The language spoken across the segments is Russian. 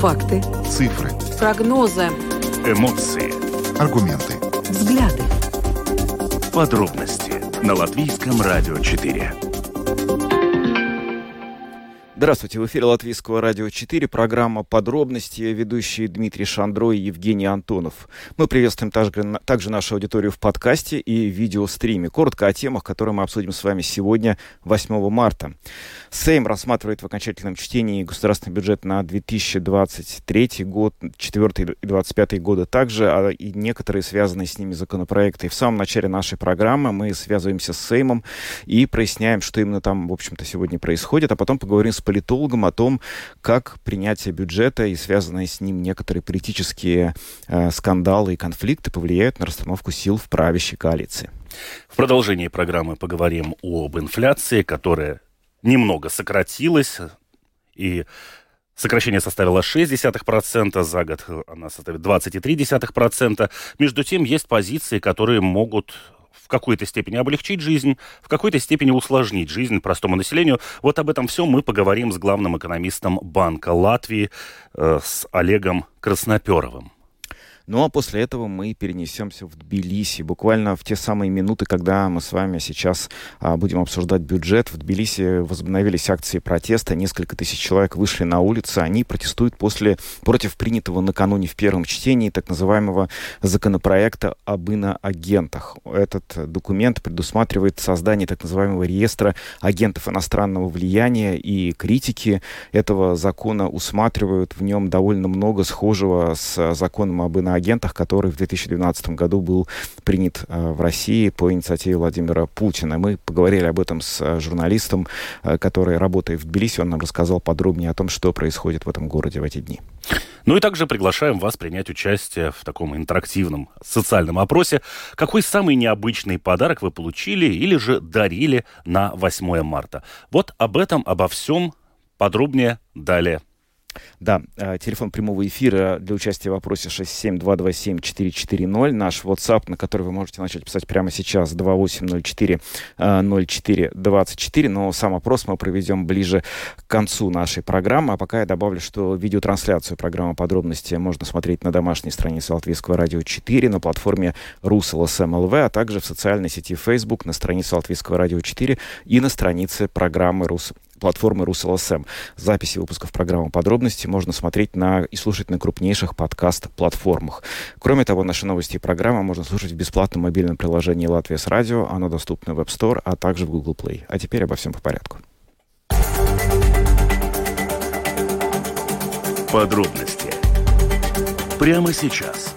Факты. Цифры. Прогнозы. Эмоции. Аргументы. Взгляды. Подробности на Латвийском радио 4. Здравствуйте, в эфире Латвийского радио 4, программа «Подробности», ведущие Дмитрий Шандро и Евгений Антонов. Мы приветствуем также, также нашу аудиторию в подкасте и видеостриме. Коротко о темах, которые мы обсудим с вами сегодня, 8 марта. Сейм рассматривает в окончательном чтении государственный бюджет на 2023 год, 4 и 2025 годы также, а и некоторые связанные с ними законопроекты. И в самом начале нашей программы мы связываемся с Сеймом и проясняем, что именно там, в общем-то, сегодня происходит, а потом поговорим с политологом о том, как принятие бюджета и связанные с ним некоторые политические э, скандалы и конфликты повлияют на расстановку сил в правящей коалиции. В продолжении программы поговорим об инфляции, которая немного сократилась, и Сокращение составило 0,6%, за год она составит 20,3%. Между тем, есть позиции, которые могут в какой-то степени облегчить жизнь, в какой-то степени усложнить жизнь простому населению. Вот об этом все мы поговорим с главным экономистом Банка Латвии, э, с Олегом Красноперовым. Ну а после этого мы перенесемся в Тбилиси. Буквально в те самые минуты, когда мы с вами сейчас а, будем обсуждать бюджет, в Тбилиси возобновились акции протеста. Несколько тысяч человек вышли на улицы. Они протестуют после, против принятого накануне в первом чтении так называемого законопроекта об иноагентах. Этот документ предусматривает создание так называемого реестра агентов иностранного влияния и критики этого закона усматривают в нем довольно много схожего с законом об иноагентах агентах, который в 2012 году был принят э, в России по инициативе Владимира Путина. Мы поговорили об этом с э, журналистом, э, который работает в Тбилиси. Он нам рассказал подробнее о том, что происходит в этом городе в эти дни. Ну и также приглашаем вас принять участие в таком интерактивном социальном опросе. Какой самый необычный подарок вы получили или же дарили на 8 марта? Вот об этом, обо всем подробнее далее. Да, э, телефон прямого эфира для участия в вопросе 67227-440. Наш WhatsApp, на который вы можете начать писать прямо сейчас, 2804-04-24. Но сам опрос мы проведем ближе к концу нашей программы. А пока я добавлю, что видеотрансляцию программы «Подробности» можно смотреть на домашней странице Латвийского радио 4, на платформе РусЛСМЛВ, а также в социальной сети Facebook, на странице Латвийского радио 4 и на странице программы «Рус платформы РусЛСМ. Записи выпусков программы «Подробности» можно смотреть на и слушать на крупнейших подкаст-платформах. Кроме того, наши новости и программы можно слушать в бесплатном мобильном приложении «Латвия с радио». Оно доступно в App Store, а также в Google Play. А теперь обо всем по порядку. Подробности прямо сейчас.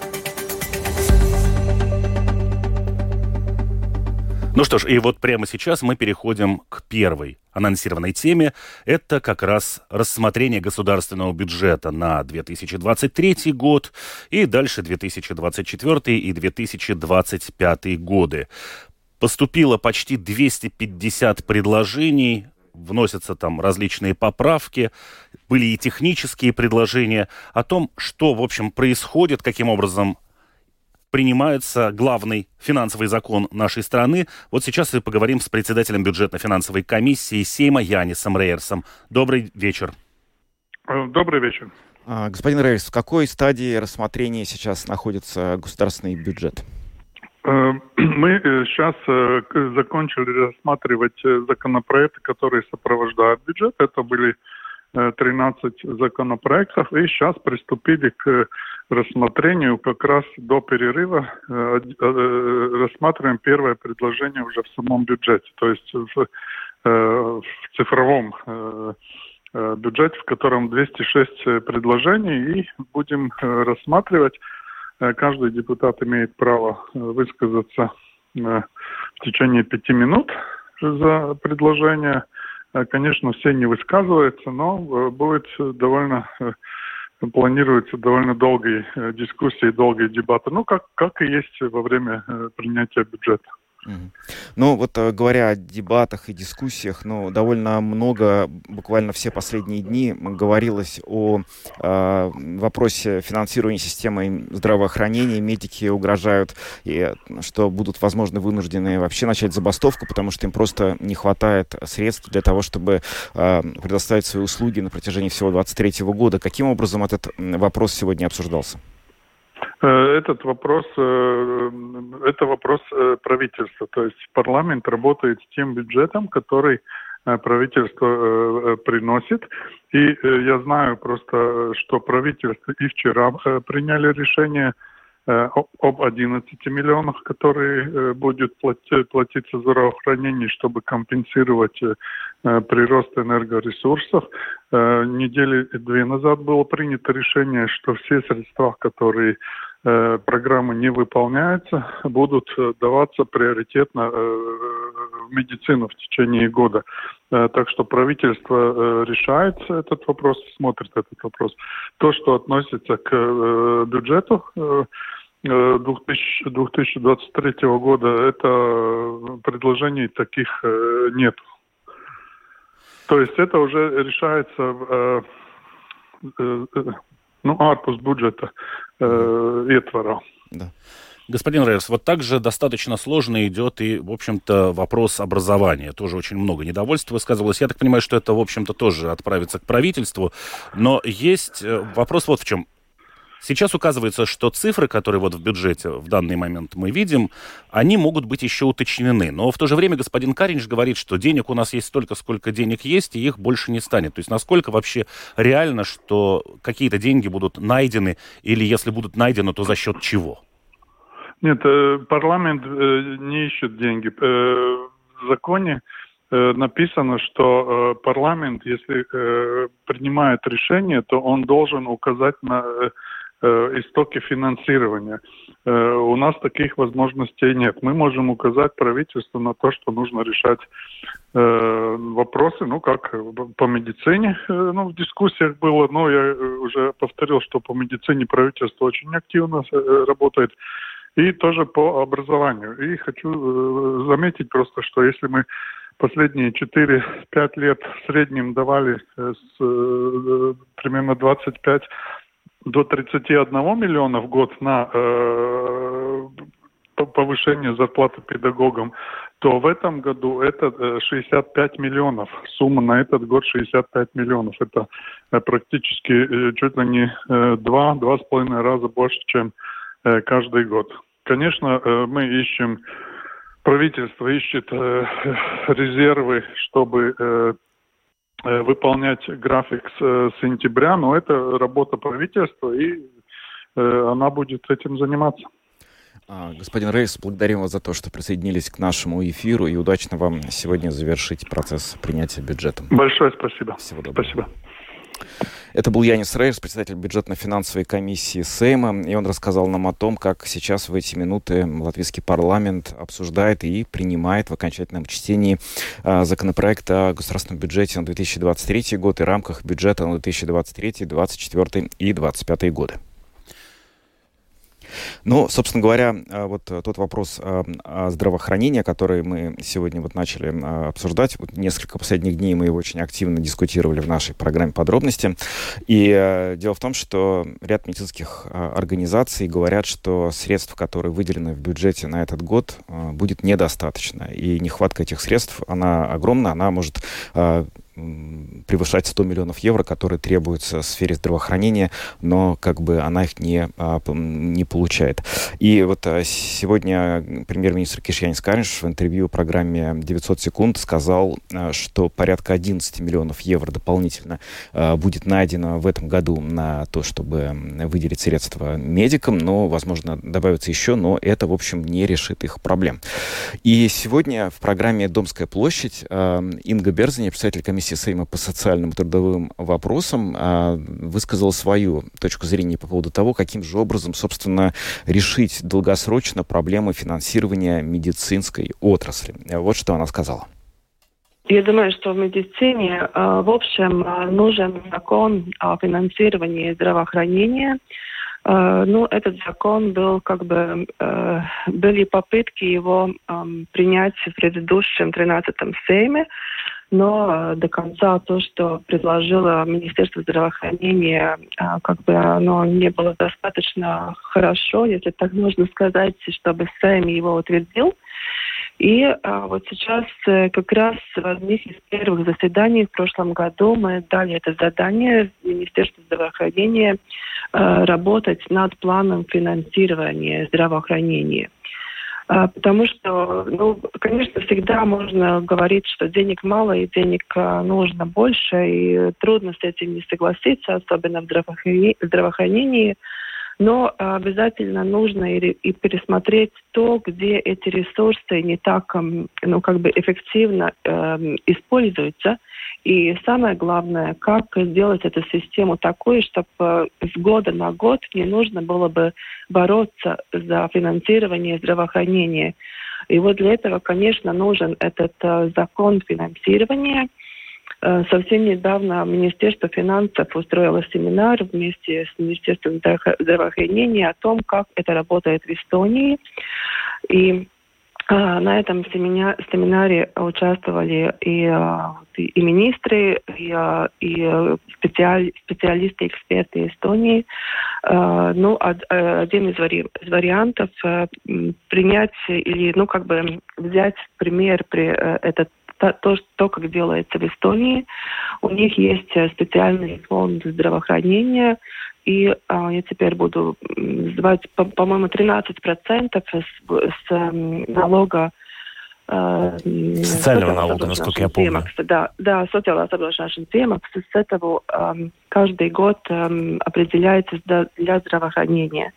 Ну что ж, и вот прямо сейчас мы переходим к первой анонсированной теме. Это как раз рассмотрение государственного бюджета на 2023 год и дальше 2024 и 2025 годы. Поступило почти 250 предложений, вносятся там различные поправки, были и технические предложения о том, что, в общем, происходит, каким образом принимается главный финансовый закон нашей страны. Вот сейчас мы поговорим с председателем бюджетно-финансовой комиссии Сейма Янисом Рейерсом. Добрый вечер. Э, добрый вечер. А, господин Рейерс, в какой стадии рассмотрения сейчас находится государственный бюджет? Э, мы сейчас э, закончили рассматривать законопроекты, которые сопровождают бюджет. Это были 13 законопроектов. И сейчас приступили к рассмотрению как раз до перерыва э, э, рассматриваем первое предложение уже в самом бюджете, то есть в, э, в цифровом бюджете, в котором 206 предложений, и будем рассматривать. Каждый депутат имеет право высказаться в течение пяти минут за предложение. Конечно, все не высказываются, но будет довольно планируется довольно долгие э, дискуссии, долгие дебаты, ну, как, как и есть во время э, принятия бюджета. Ну, вот э, говоря о дебатах и дискуссиях, ну, довольно много, буквально все последние дни говорилось о э, вопросе финансирования системы здравоохранения. Медики угрожают, и, что будут, возможно, вынуждены вообще начать забастовку, потому что им просто не хватает средств для того, чтобы э, предоставить свои услуги на протяжении всего 2023 года. Каким образом этот вопрос сегодня обсуждался? Э, этот вопрос, э, это вопрос э, правительства. То есть парламент работает с тем бюджетом, который правительство приносит. И я знаю просто, что правительство и вчера приняли решение об 11 миллионах, которые будет платиться за здравоохранение, чтобы компенсировать прирост энергоресурсов. Недели две назад было принято решение, что все средства, которые Э, программы не выполняются, будут э, даваться приоритетно э, в медицину в течение года. Так что правительство решает этот вопрос, смотрит этот вопрос. То, что относится к бюджету 2023 года, это предложений таких нет. То есть это уже решается ну, ārpus бюджета э, ветвора. Да. Господин Рейерс, вот также достаточно сложно идет и, в общем-то, вопрос образования. Тоже очень много недовольства высказывалось. Я так понимаю, что это, в общем-то, тоже отправится к правительству. Но есть э, вопрос вот в чем. Сейчас указывается, что цифры, которые вот в бюджете в данный момент мы видим, они могут быть еще уточнены. Но в то же время господин Каринч говорит, что денег у нас есть столько, сколько денег есть, и их больше не станет. То есть насколько вообще реально, что какие-то деньги будут найдены, или если будут найдены, то за счет чего? Нет, э, парламент э, не ищет деньги. Э, в законе написано, что парламент, если принимает решение, то он должен указать на истоки финансирования. Э, у нас таких возможностей нет. Мы можем указать правительству на то, что нужно решать э, вопросы, ну, как по медицине, ну, в дискуссиях было, но я уже повторил, что по медицине правительство очень активно работает, и тоже по образованию. И хочу заметить просто, что если мы последние 4-5 лет в среднем давали с, примерно 25 до 31 миллиона в год на э, повышение зарплаты педагогам, то в этом году это 65 э, миллионов. Сумма на этот год 65 миллионов. Это э, практически э, чуть ли не два-два с половиной раза больше, чем каждый год. Конечно, мы ищем, правительство ищет резервы, чтобы выполнять график с э, сентября, но это работа правительства, и э, она будет этим заниматься. А, господин Рейс, благодарим вас за то, что присоединились к нашему эфиру, и удачно вам сегодня завершить процесс принятия бюджета. Большое спасибо. Всего доброго. Спасибо. Это был Янис Рейерс, председатель бюджетно-финансовой комиссии Сейма, и он рассказал нам о том, как сейчас в эти минуты латвийский парламент обсуждает и принимает в окончательном чтении а, законопроект о государственном бюджете на 2023 год и рамках бюджета на 2023, 2024 и 2025 годы. Ну, собственно говоря, а, вот э, тот вопрос о здравоохранении, который мы сегодня вот начали обсуждать, вот несколько последних дней мы его очень активно дискутировали в нашей программе подробности. И э, дело в том, что ряд медицинских организаций говорят, что средств, которые выделены в бюджете на этот год, будет недостаточно. И нехватка этих средств, она огромна, она может превышать 100 миллионов евро, которые требуются в сфере здравоохранения, но как бы она их не, а, не получает. И вот а, сегодня премьер-министр Кишьянис Каринш в интервью программе 900 секунд сказал, а, что порядка 11 миллионов евро дополнительно будет найдено в этом году на то, чтобы выделить средства медикам, но, возможно, добавится еще, но это, в общем, не решит их проблем. И сегодня в программе «Домская площадь» Инга Берзани, председатель комиссии комиссии Сейма по социальным трудовым вопросам а, высказал свою точку зрения по поводу того, каким же образом, собственно, решить долгосрочно проблемы финансирования медицинской отрасли. Вот что она сказала. Я думаю, что в медицине, а, в общем, нужен закон о финансировании здравоохранения, ну, этот закон был как бы, были попытки его принять в предыдущем 13-м Сейме, но до конца то, что предложило Министерство здравоохранения, как бы оно не было достаточно хорошо, если так можно сказать, чтобы Сейм его утвердил. И а, вот сейчас э, как раз в одних из первых заседаний в прошлом году мы дали это задание Министерству здравоохранения а, работать над планом финансирования здравоохранения. А, потому что, ну, конечно, всегда можно говорить, что денег мало и денег а, нужно больше, и трудно с этим не согласиться, особенно в здравоохранении. но обязательно нужно и пересмотреть то, где эти ресурсы не так, ну, как бы эффективно э, используются. И самое главное, как сделать эту систему такой, чтобы с года на год не нужно было бы бороться за финансирование здравоохранения. И вот для этого, конечно, нужен этот э, закон финансирования – Э, совсем недавно Министерство финансов устроило семинар вместе с Министерством здравоохранения о том, как это работает в Эстонии. И на этом семинаре участвовали и, а, и министры, и, а, и специалисты, эксперты Эстонии. Ну, один из, вариантов принять или, ну, как бы взять пример при э, этот то, то, как делается в Эстонии. У них есть э, специальный фонд здравоохранения, и а, я теперь буду звать, по-моему, 13% с, с налога э, Социального налога, насколько я помню. Да, да, социального apdrošināšanas piemaksas с этого э, каждый год э, определяется для здравоохранения.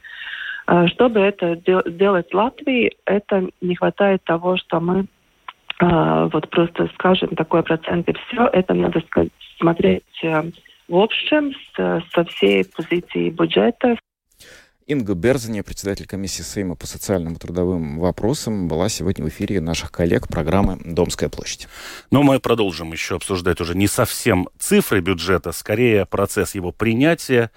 Э, чтобы это сделать в Латвии, это не хватает того, что мы а, вот просто скажем такой процент и все, это надо смотреть э, в общем со всей позиции бюджета. Инга Берзани, председатель комиссии Сейма по социальным и трудовым вопросам, была сегодня в эфире наших коллег программы «Домская площадь». Но мы продолжим еще обсуждать уже не совсем цифры бюджета, скорее процесс его принятия,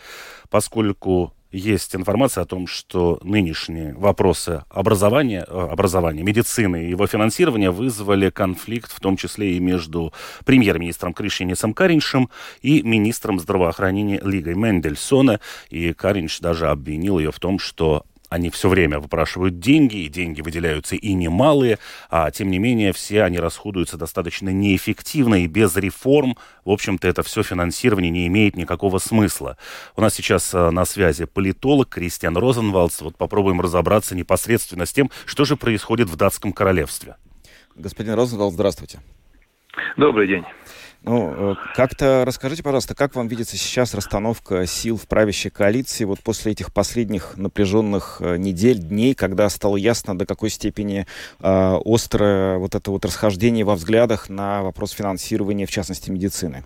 поскольку есть информация о том, что нынешние вопросы образования, э, образования, медицины и его финансирования вызвали конфликт, в том числе и между премьер-министром Кришинисом Кариншем и министром здравоохранения Лигой Мендельсона. И Каринш даже обвинил ее в том, что они все время выпрашивают деньги, и деньги выделяются и немалые, а тем не менее все они расходуются достаточно неэффективно и без реформ. В общем-то, это все финансирование не имеет никакого смысла. У нас сейчас э, на связи политолог Кристиан Розенвалдс. Вот попробуем разобраться непосредственно с тем, что же происходит в датском королевстве. Господин Розенвалдс, здравствуйте. Добрый день. Ну, э, как-то расскажите, пожалуйста, как вам видится сейчас расстановка сил в правящей коалиции вот после этих последних напряженных э, недель, дней, когда стало ясно, до какой степени э, острое вот это вот расхождение во взглядах на вопрос финансирования, в частности, медицины?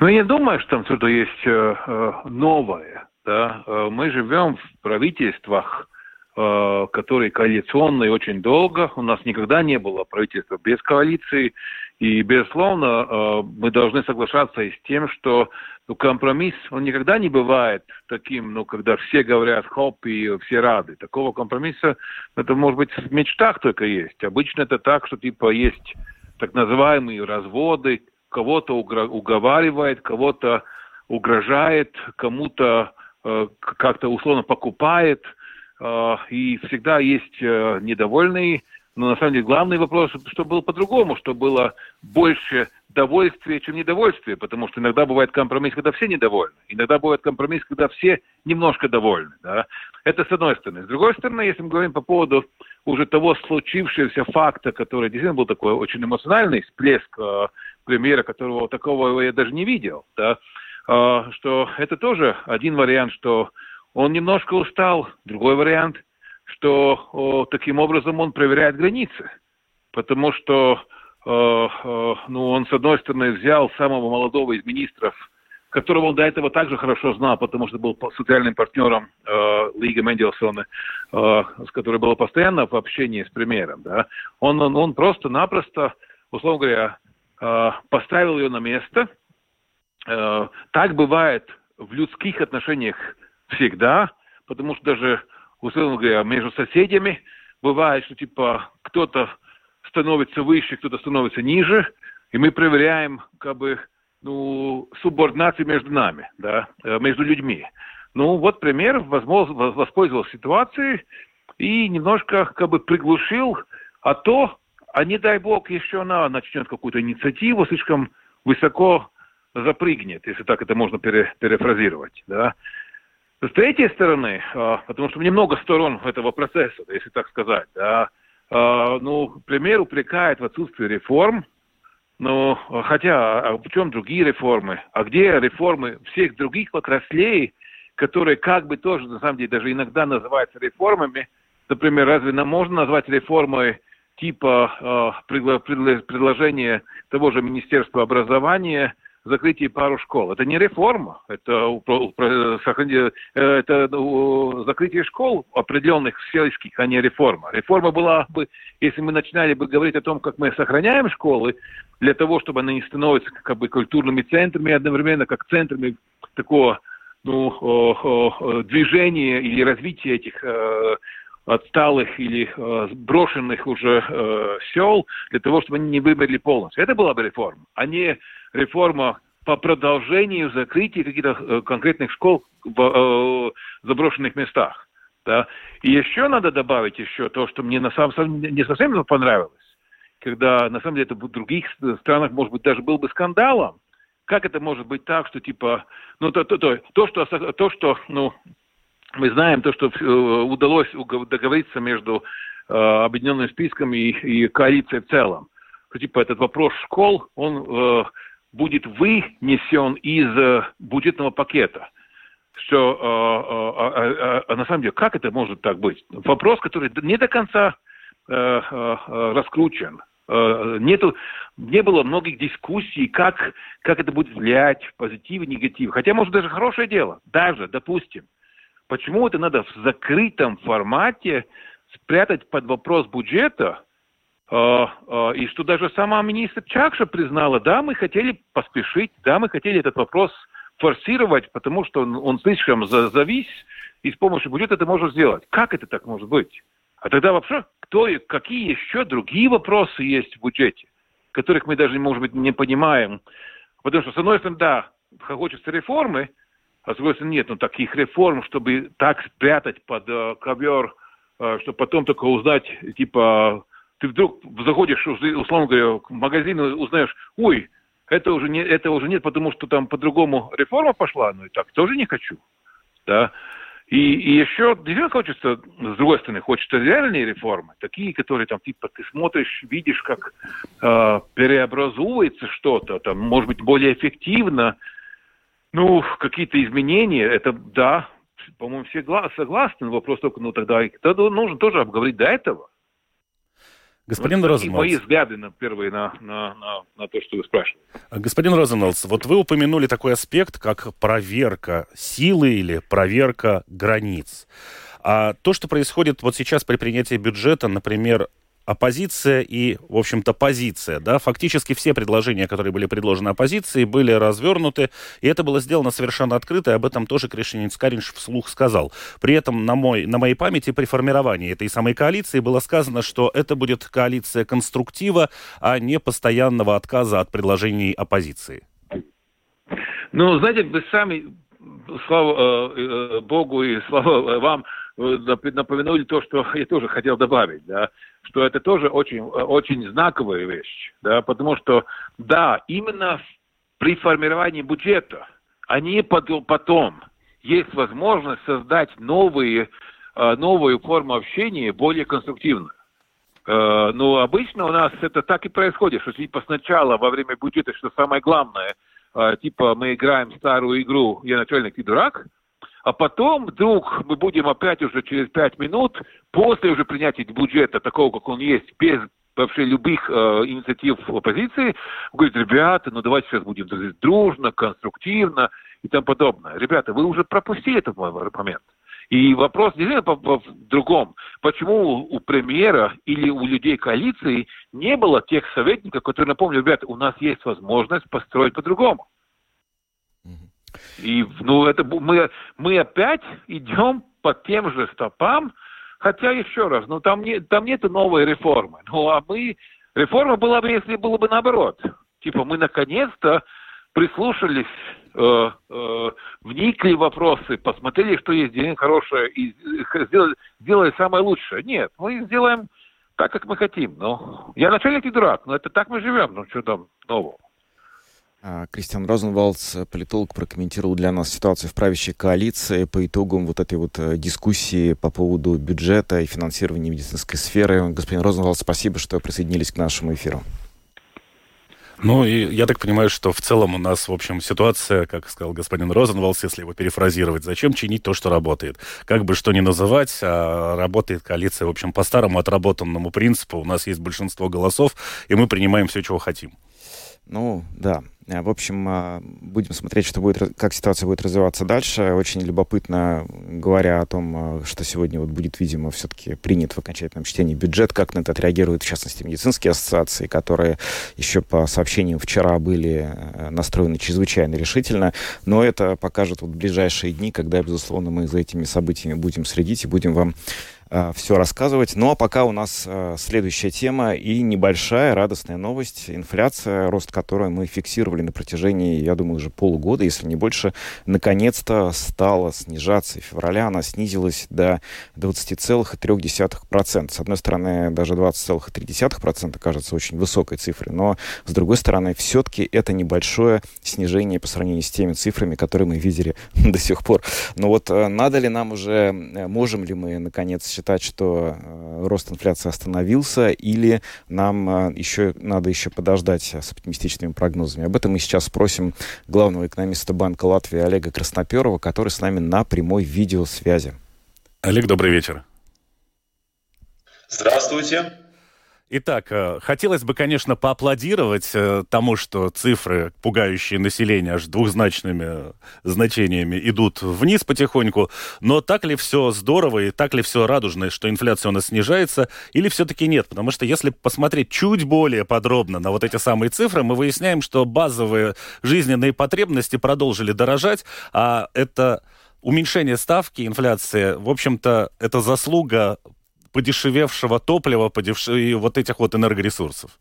Ну, я не думаю, что там что-то есть э, э новое. Да? Мы живем в правительствах, э, которые коалиционные очень долго. У нас никогда не было правительства без коалиции. И, безусловно, э, мы должны соглашаться и с тем, что ну, компромисс, он никогда не бывает таким, ну, когда все говорят хоп и все рады. Такого компромисса, это, может быть, в мечтах только есть. Обычно это так, что, типа, есть так называемые разводы, кого-то уговаривает, кого-то угрожает, кому-то э, как-то условно покупает, э, и всегда есть э, недовольные но на самом деле главный вопрос, что было по-другому, что было больше довольствия, чем недовольствия, потому что иногда бывает компромисс, когда все недовольны, иногда бывает компромисс, когда все немножко довольны. Да? Это с одной стороны. С другой стороны, если мы говорим по поводу уже того случившегося факта, который действительно был такой очень эмоциональный всплеск э, премьера, которого такого я даже не видел, да? э, что это тоже один вариант, что он немножко устал, другой вариант – что о, таким образом он проверяет границы, потому что э, э, ну, он, с одной стороны, взял самого молодого из министров, которого он до этого также хорошо знал, потому что был социальным партнером э, Лига Мендельсона, э, с которой было постоянно в общении с премьером. Да? Он, он, он просто-напросто, условно говоря, э, поставил ее на место. Э, так бывает в людских отношениях всегда, потому что даже, условно говоря, между соседями бывает, что типа кто-то становится выше, кто-то становится ниже, и мы проверяем как бы ну, субординацию между нами, да, э, между людьми. Ну, вот пример, возможно, воспользовался ситуацией и немножко как бы приглушил, а то, а не дай бог, еще она начнет какую-то инициативу, слишком высоко запрыгнет, если так это можно пере, перефразировать, да. С третьей стороны, а, потому что немного сторон этого процесса, если так сказать, да, а, ну, премьер упрекает в отсутствии реформ, но хотя, а в чем другие реформы? А где реформы всех других отраслей, которые как бы тоже, на самом деле, даже иногда называются реформами? Например, разве нам можно назвать реформой типа э, предложения того же Министерства образования – закрытие пару школ. Это не реформа, это, э, это закрытие школ определенных сельских, а не реформа. Реформа была бы, если мы начинали бы говорить о том, как мы сохраняем школы, для того, чтобы они не становятся как бы культурными центрами, одновременно как центрами такого ну, движения или развития этих э, отсталых или э, брошенных уже э, сел, для того, чтобы они не вымерли полностью. Это была бы реформа, а не реформа по продолжению закрытия каких-то э, конкретных школ в э, заброшенных местах. Да? И еще надо добавить еще то, что мне на самом деле не совсем понравилось, когда на самом деле это в других странах, может быть, даже был бы скандалом. Как это может быть так, что типа, ну то, то, то, то что, то, что, ну, мы знаем то, что э, удалось договориться между э, объединенным списком и, и коалицией в целом. Что, типа этот вопрос школ, он э, будет вынесен из э, бюджетного пакета. Что э, э, э, э, на самом деле, как это может так быть? Вопрос, который не до конца э, э, раскручен. Э, нету, не было многих дискуссий, как, как это будет влиять, позитив и негатив. Хотя, может, даже хорошее дело. Даже, допустим. Почему это надо в закрытом формате спрятать под вопрос бюджета, а, а, и что даже сама министр Чакша признала, да, мы хотели поспешить, да, мы хотели этот вопрос форсировать, потому что он, он слишком завис, и с помощью бюджета это можно сделать. Как это так может быть? А тогда вообще, кто, какие еще другие вопросы есть в бюджете, которых мы даже, может быть, не понимаем? Потому что, с одной стороны, да, хочется реформы, а с другой стороны, нет, ну, таких реформ, чтобы так спрятать под э, ковер, э, чтобы потом только узнать, типа, ты вдруг заходишь, условно говоря, в магазин узнаешь, ой, это уже, не, это уже нет, потому что там по-другому реформа пошла, ну и так тоже не хочу. Да? И, и еще действительно хочется, с другой стороны, хочется реальные реформы, такие, которые там, типа, ты смотришь, видишь, как э, переобразуется что-то, там, может быть, более эффективно, ну, какие-то изменения, это да, по-моему, все согласны, вопрос только, ну, тогда, тогда нужно тоже обговорить до этого. Господин вот Розенвалдс. мои взгляды на первые на, на, на, на то, что вы спрашиваете. Господин Розенвалдс, вот вы упомянули такой аспект, как проверка силы или проверка границ. А то, что происходит вот сейчас при принятии бюджета, например, оппозиция и, в общем-то, позиция. Да? Фактически все предложения, которые были предложены оппозицией, были развернуты, и это было сделано совершенно открыто, и об этом тоже Кришинин Скаринш вслух сказал. При этом на, мой, на моей памяти при формировании этой самой коалиции было сказано, что это будет коалиция конструктива, а не постоянного отказа от предложений оппозиции. Ну, знаете, вы сами, слава э, э, Богу и слава вам, напомянули то, что я тоже хотел добавить, да что это тоже очень, очень знаковая вещь, да, потому что, да, именно при формировании бюджета, а не потом, есть возможность создать новые, э, новую форму общения, более конструктивную. Э, но обычно у нас это так и происходит, что типа сначала во время бюджета, что самое главное, э, типа мы играем старую игру «Я начальник, ты дурак», а потом вдруг мы будем опять уже через пять минут, после уже принятия бюджета, такого, как он есть, без вообще любых э, инициатив оппозиции, говорит, ребята, ну давайте сейчас будем дружно, конструктивно и тому подобное. Ребята, вы уже пропустили этот момент. И вопрос действительно в другом. Почему у премьера или у людей коалиции не было тех советников, которые напомнили, ребята, у нас есть возможность построить по-другому. И, ну, это мы, мы опять идем по тем же стопам, хотя еще раз, ну, там, не, там нет новой реформы. Ну, а мы, реформа была бы, если было бы наоборот. Типа, мы наконец-то прислушались, э, э, вникли в вопросы, посмотрели, что есть день хорошее, и сделали, сделали самое лучшее. Нет, мы сделаем так, как мы хотим. Ну, я начальник и дурак, но это так мы живем. Ну, что там нового? А, Кристиан Розенвалдс, политолог, прокомментировал для нас ситуацию в правящей коалиции по итогам вот этой вот э, дискуссии по поводу бюджета и финансирования медицинской сферы. Господин Розенвалдс, спасибо, что присоединились к нашему эфиру. Ну, и я так понимаю, что в целом у нас, в общем, ситуация, как сказал господин Розенвалс, если его перефразировать, зачем чинить то, что работает? Как бы что ни называть, а работает коалиция, в общем, по старому отработанному принципу. У нас есть большинство голосов, и мы принимаем все, чего хотим. Ну, да. Э, в общем, а, будем смотреть, что будет, как ситуация будет развиваться дальше. Очень любопытно, говоря о том, а, что сегодня вот будет, видимо, все-таки принят в окончательном чтении бюджет, как на это отреагируют, в частности, медицинские ассоциации, которые еще по сообщениям вчера были э, настроены чрезвычайно решительно. Но это покажет вот ближайшие дни, когда, безусловно, мы за этими событиями будем следить и будем вам Э, все рассказывать. Ну а пока у нас э, следующая тема и небольшая радостная новость. Инфляция, рост которой мы фиксировали на протяжении, я думаю, уже полугода, если не больше, наконец-то стала снижаться. В феврале она снизилась до 20,3%. С одной стороны, даже 20,3% кажется очень высокой цифрой, но с другой стороны, все-таки это небольшое снижение по сравнению с теми цифрами, которые мы видели до сих пор. Но вот э, надо ли нам уже, можем ли мы наконец считать, что э, рост инфляции остановился, или нам э, еще надо еще подождать с оптимистичными прогнозами. Об этом мы сейчас спросим главного экономиста Банка Латвии Олега Красноперова, который с нами на прямой видеосвязи. Олег, добрый вечер. Здравствуйте. Итак, э, хотелось бы, конечно, поаплодировать э, тому, что цифры, пугающие население аж двухзначными значениями, идут вниз потихоньку. Но так ли все здорово и так ли все радужно, что инфляция у нас снижается, или все-таки нет? Потому что если посмотреть чуть более подробно на вот эти самые цифры, мы выясняем, что базовые жизненные потребности продолжили дорожать, а это уменьшение ставки инфляции, в общем-то, это заслуга подешевевшего топлива, подешев... и вот этих вот энергоресурсов?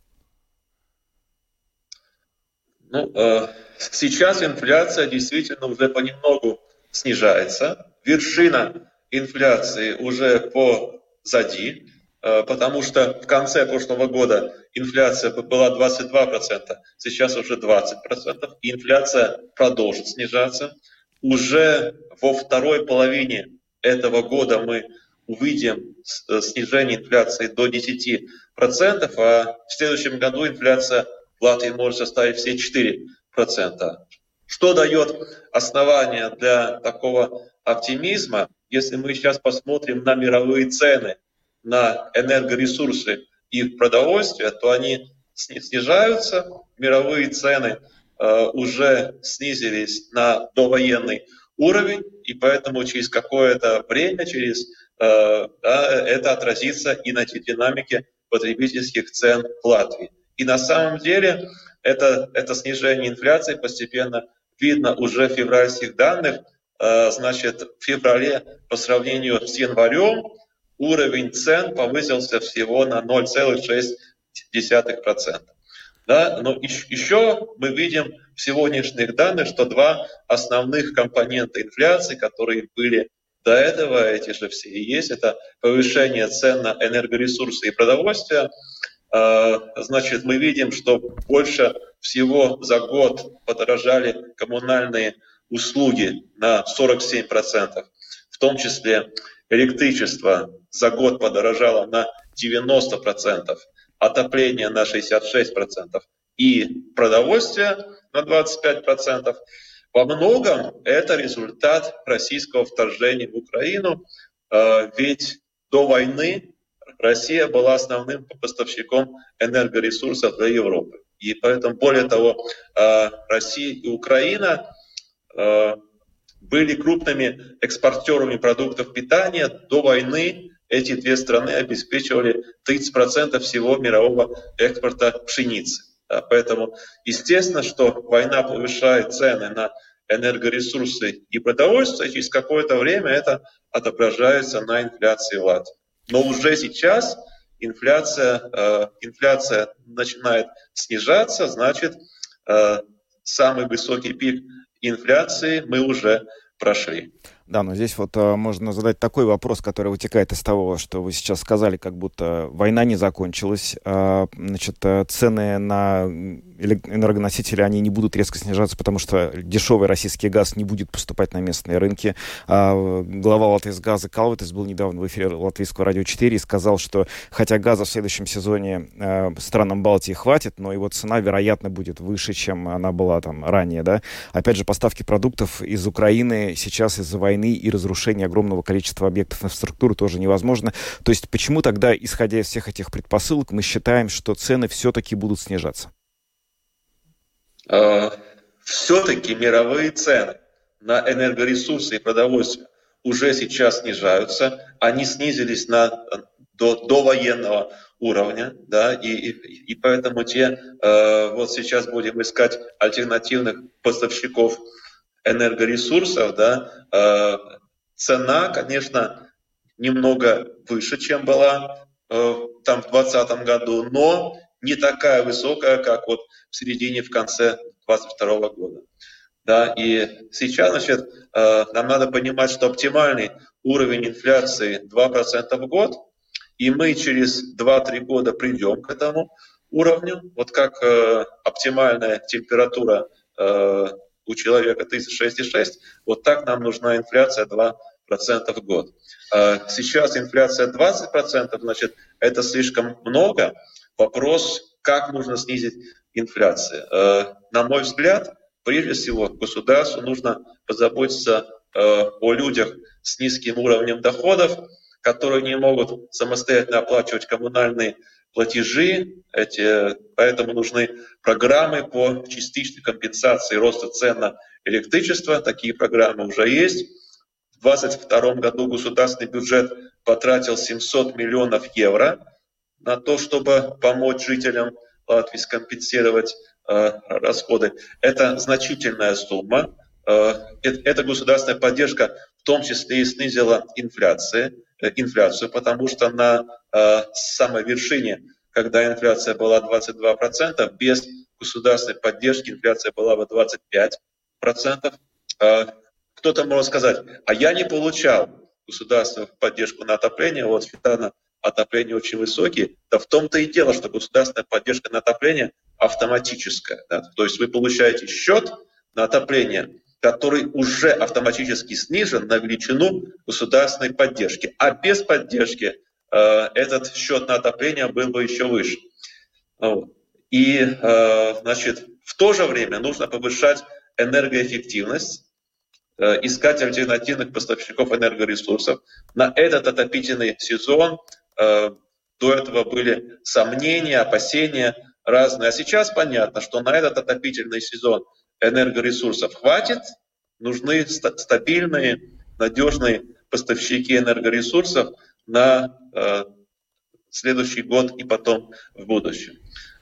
Ну, э, сейчас инфляция действительно уже понемногу снижается. Вершина инфляции уже позади, э, потому что в конце прошлого года инфляция была 22%, сейчас уже 20%, и инфляция продолжит снижаться. Уже во второй половине этого года мы увидим э, снижение инфляции до 10%, а в следующем году инфляция в Латвии может составить все 4%. Что дает основание для такого оптимизма? Если мы сейчас посмотрим на мировые цены на энергоресурсы и продовольствие, то они снижаются. Мировые цены э, уже снизились на довоенный уровень, и поэтому через какое-то время, через да, это отразится и на динамике потребительских цен в Латвии. И на самом деле это, это снижение инфляции постепенно видно уже в февральских данных. Э, значит, в феврале по сравнению с январем уровень цен повысился всего на 0,6%. Да? Но еще мы видим в сегодняшних данных, что два основных компонента инфляции, которые были до этого эти же все и есть. Это повышение цен на энергоресурсы и продовольствие. А, значит, мы видим, что больше всего за год подорожали коммунальные услуги на 47%, в том числе электричество за год подорожало на 90%, отопление на 66% и продовольствие на 25%. Во многом это результат российского вторжения в Украину, э, ведь до войны Россия была основным поставщиком энергоресурсов для Европы. И поэтому, более того, э, Россия и Украина э, были крупными экспортерами продуктов питания. До войны эти две страны обеспечивали 30% всего мирового экспорта пшеницы. Поэтому естественно, что война повышает цены на энергоресурсы и продовольствие, через какое-то время это отображается на инфляции Латвии. Но уже сейчас инфляция, э, инфляция начинает снижаться, значит, э, самый высокий пик инфляции мы уже прошли. Да, но здесь вот а, можно задать такой вопрос, который вытекает из того, что вы сейчас сказали, как будто война не закончилась, а, значит, э, цены на энергоносители, они не будут резко снижаться, потому что дешевый российский газ не будет поступать на местные рынки. А, глава Латвийсгаза Калватис был недавно в эфире Латвийского радио 4 и сказал, что хотя газа в следующем сезоне а, странам Балтии хватит, но его цена, вероятно, будет выше, чем она была там ранее, да. Опять же, поставки продуктов из Украины сейчас из-за войны войны и разрушения огромного количества объектов инфраструктуры тоже невозможно. То есть почему тогда, исходя из всех этих предпосылок, мы считаем, что цены все-таки будут снижаться? А, все-таки мировые цены на энергоресурсы и продовольствие уже сейчас снижаются. Они снизились на, до, до военного уровня, да, и, и, и поэтому те, э, вот сейчас будем искать альтернативных поставщиков энергоресурсов, да, э, цена, конечно, немного выше, чем была э, там в 2020 году, но не такая высокая, как вот в середине, в конце 2022 года. Да, и сейчас, значит, э, нам надо понимать, что оптимальный уровень инфляции 2% в год, и мы через 2-3 года придем к этому уровню, вот как оптимальная температура у человека 36,6, вот так нам нужна инфляция 2% в год. А сейчас инфляция 20%, значит, это слишком много. Вопрос, как нужно снизить инфляцию. А, на мой взгляд, прежде всего государству нужно позаботиться а, о людях с низким уровнем доходов, которые не могут самостоятельно оплачивать коммунальные платежи, эти, поэтому нужны программы по частичной компенсации роста цен на электричество. Такие программы уже есть. В 2022 году государственный бюджет потратил 700 миллионов евро на то, чтобы помочь жителям Латвии скомпенсировать э, расходы. Это значительная сумма. Э, эта государственная поддержка в том числе и снизила инфляцию. Э, инфляцию, потому что на э, самой вершине, когда инфляция была 22%, без государственной поддержки инфляция была бы 25%. Э, кто-то может сказать, а я не получал государственную поддержку на отопление, вот на отопление очень высокие, да в том-то и дело, что государственная поддержка на отопление автоматическая. Да? То есть вы получаете счет на отопление, который уже автоматически снижен на величину государственной поддержки. А без поддержки э, этот счет на отопление был бы еще выше. И, э, значит, в то же время нужно повышать энергоэффективность, э, искать альтернативных поставщиков энергоресурсов. На этот отопительный сезон э, до этого были сомнения, опасения разные. А сейчас понятно, что на этот отопительный сезон – энергоресурсов хватит, нужны стабильные, надежные поставщики энергоресурсов на э, следующий год и потом в будущем.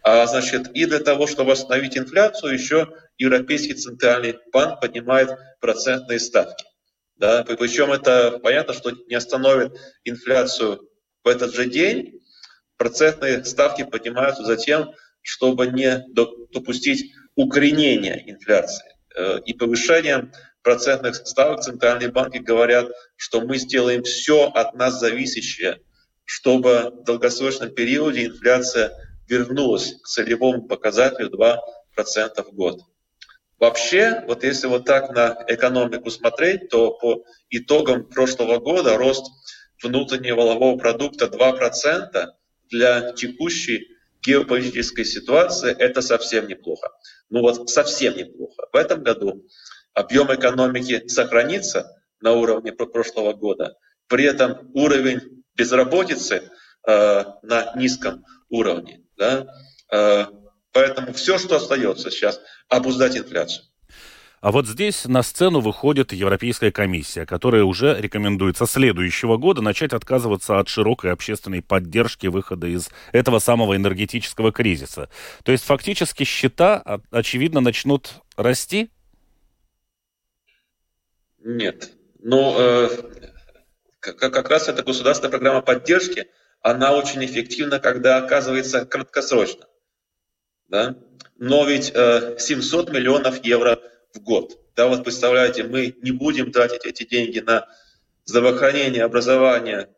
А значит, и для того, чтобы остановить инфляцию, еще Европейский центральный банк поднимает процентные ставки. Да? Причем это понятно, что не остановит инфляцию в этот же день. Процентные ставки поднимаются затем, чтобы не допустить укоренения инфляции э, и повышения процентных ставок центральные банки говорят, что мы сделаем все от нас зависящее, чтобы в долгосрочном периоде инфляция вернулась к целевому показателю 2% в год. Вообще, вот если вот так на экономику смотреть, то по итогам прошлого года рост внутреннего валового продукта 2% для текущей геополитической ситуации это совсем неплохо. Ну вот совсем неплохо. В этом году объем экономики сохранится на уровне прошлого года, при этом уровень безработицы э, на низком уровне. Да? Э, поэтому все, что остается сейчас, обуздать инфляцию. А вот здесь на сцену выходит Европейская комиссия, которая уже рекомендует со следующего года начать отказываться от широкой общественной поддержки выхода из этого самого энергетического кризиса. То есть фактически счета, очевидно, начнут расти? Нет. Ну, э, как раз эта государственная программа поддержки, она очень эффективна, когда оказывается краткосрочно. Да? Но ведь э, 700 миллионов евро в год. Да, вот представляете, мы не будем тратить эти деньги на здравоохранение, образование,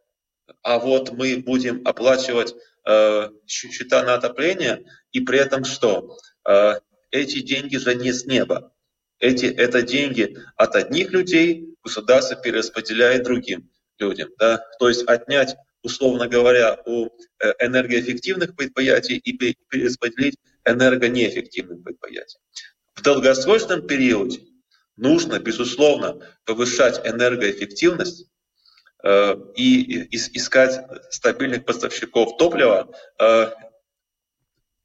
а вот мы будем оплачивать э, счета на отопление, и при этом что? Э, эти деньги же не с неба. Эти, это деньги от одних людей государство перераспределяет другим людям. Да? То есть отнять, условно говоря, у э, энергоэффективных предприятий и перераспределить энергонеэффективным предприятиям. В долгосрочном периоде нужно, безусловно, повышать энергоэффективность э, и, и искать стабильных поставщиков топлива. Э,